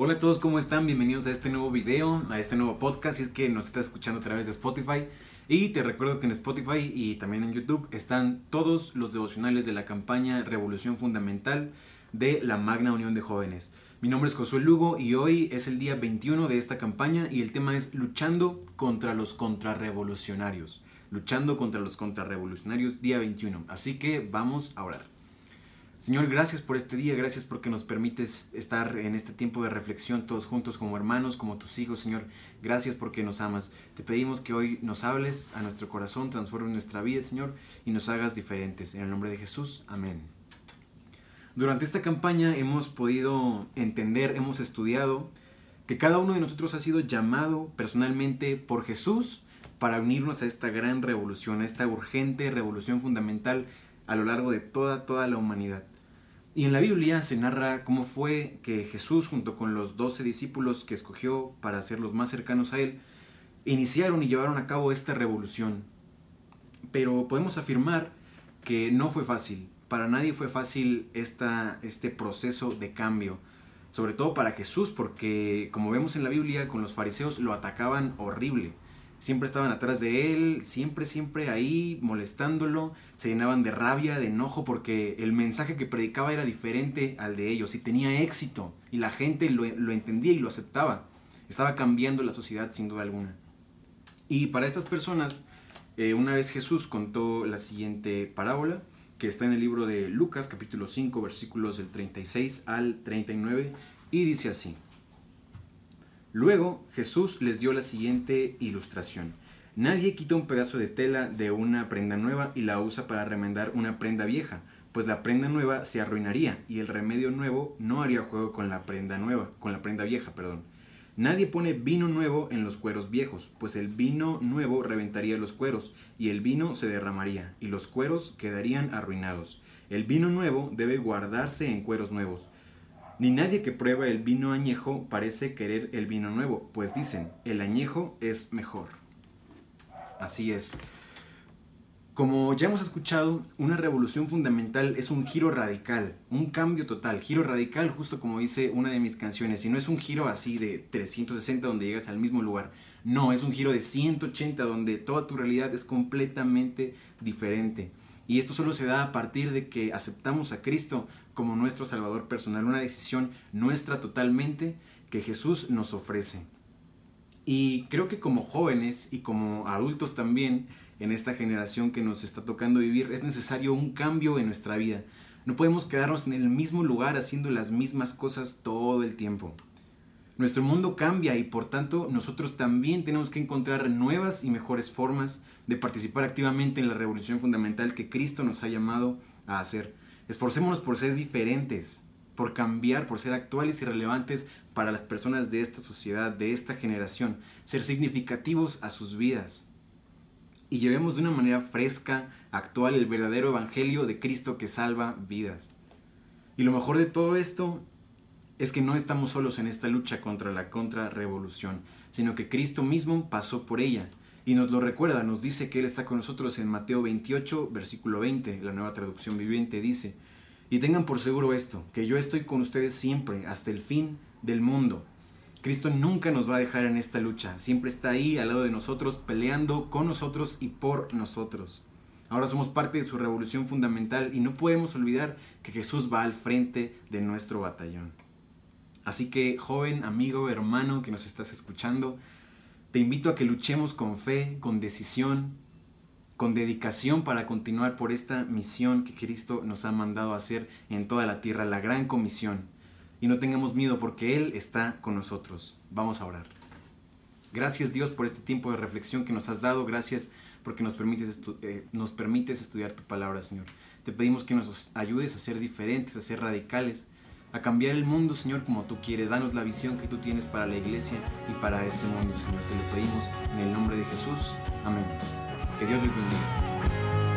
Hola a todos, ¿cómo están? Bienvenidos a este nuevo video, a este nuevo podcast, si es que nos estás escuchando a través de Spotify. Y te recuerdo que en Spotify y también en YouTube están todos los devocionales de la campaña Revolución Fundamental de la Magna Unión de Jóvenes. Mi nombre es Josué Lugo y hoy es el día 21 de esta campaña y el tema es luchando contra los contrarrevolucionarios. Luchando contra los contrarrevolucionarios día 21. Así que vamos a orar. Señor, gracias por este día, gracias porque nos permites estar en este tiempo de reflexión todos juntos como hermanos, como tus hijos, Señor. Gracias porque nos amas. Te pedimos que hoy nos hables a nuestro corazón, transformes nuestra vida, Señor, y nos hagas diferentes. En el nombre de Jesús, amén. Durante esta campaña hemos podido entender, hemos estudiado que cada uno de nosotros ha sido llamado personalmente por Jesús para unirnos a esta gran revolución, a esta urgente revolución fundamental a lo largo de toda, toda la humanidad. Y en la Biblia se narra cómo fue que Jesús, junto con los doce discípulos que escogió para ser los más cercanos a Él, iniciaron y llevaron a cabo esta revolución. Pero podemos afirmar que no fue fácil. Para nadie fue fácil esta, este proceso de cambio. Sobre todo para Jesús, porque como vemos en la Biblia, con los fariseos lo atacaban horrible siempre estaban atrás de él, siempre, siempre ahí molestándolo, se llenaban de rabia, de enojo, porque el mensaje que predicaba era diferente al de ellos y tenía éxito y la gente lo, entendía y lo aceptaba. Estaba cambiando la sociedad sin duda alguna. Y para estas personas, eh, una vez Jesús contó la siguiente parábola, que está en el libro de Lucas capítulo 5 versículos del 36 al 39, y dice así. Luego Jesús les dio la siguiente ilustración. Nadie quita un pedazo de tela de una prenda nueva y la usa para remendar una prenda vieja, pues la prenda nueva se arruinaría y el remedio nuevo no haría juego con la prenda nueva, con la prenda vieja, perdón. Nadie pone vino nuevo en los cueros viejos, pues el vino nuevo reventaría los cueros y el vino se derramaría y los cueros quedarían arruinados. El vino nuevo debe guardarse en cueros nuevos ni nadie que prueba el vino añejo parece querer el vino nuevo, pues dicen, el añejo es mejor. Así es. Como ya hemos escuchado, una revolución fundamental es un giro radical, un cambio total, giro radical justo como dice una de mis canciones, y no es un giro así de 360 donde llegas al mismo lugar, no, es un giro de 180 donde toda tu realidad es completamente diferente. Y esto solo se da a partir de que aceptamos a Cristo como nuestro Salvador personal, una decisión nuestra totalmente que Jesús nos ofrece. Y creo que como jóvenes y como adultos también, en esta generación que nos está tocando vivir, es necesario un cambio en nuestra vida. No podemos quedarnos en el mismo lugar haciendo las mismas cosas todo el tiempo. Nuestro mundo cambia y por tanto nosotros también tenemos que encontrar nuevas y mejores formas de participar activamente en la revolución fundamental que Cristo nos ha llamado a hacer. Esforcémonos por ser diferentes, por cambiar, por ser actuales y relevantes para las personas de esta sociedad, de esta generación, ser significativos a sus vidas. Y llevemos de una manera fresca, actual, el verdadero evangelio de Cristo que salva vidas. Y lo mejor de todo esto es que no estamos solos en esta lucha contra la contrarrevolución, sino que Cristo mismo pasó por ella y nos lo recuerda, nos dice que Él está con nosotros en Mateo 28, versículo 20, la nueva traducción viviente dice, y tengan por seguro esto, que yo estoy con ustedes siempre, hasta el fin del mundo. Cristo nunca nos va a dejar en esta lucha, siempre está ahí al lado de nosotros, peleando con nosotros y por nosotros. Ahora somos parte de su revolución fundamental y no podemos olvidar que Jesús va al frente de nuestro batallón. Así que, joven, amigo, hermano que nos estás escuchando, te invito a que luchemos con fe, con decisión, con dedicación para continuar por esta misión que Cristo nos ha mandado hacer en toda la tierra, la gran comisión. Y no tengamos miedo porque Él está con nosotros. Vamos a orar. Gracias Dios por este tiempo de reflexión que nos has dado. Gracias porque nos permites, eh, nos permites estudiar tu palabra, Señor. Te pedimos que nos ayudes a ser diferentes, a ser radicales a cambiar el mundo, Señor, como tú quieres. Danos la visión que tú tienes para la iglesia y para este mundo, Señor. Te lo pedimos en el nombre de Jesús. Amén. Que Dios les bendiga.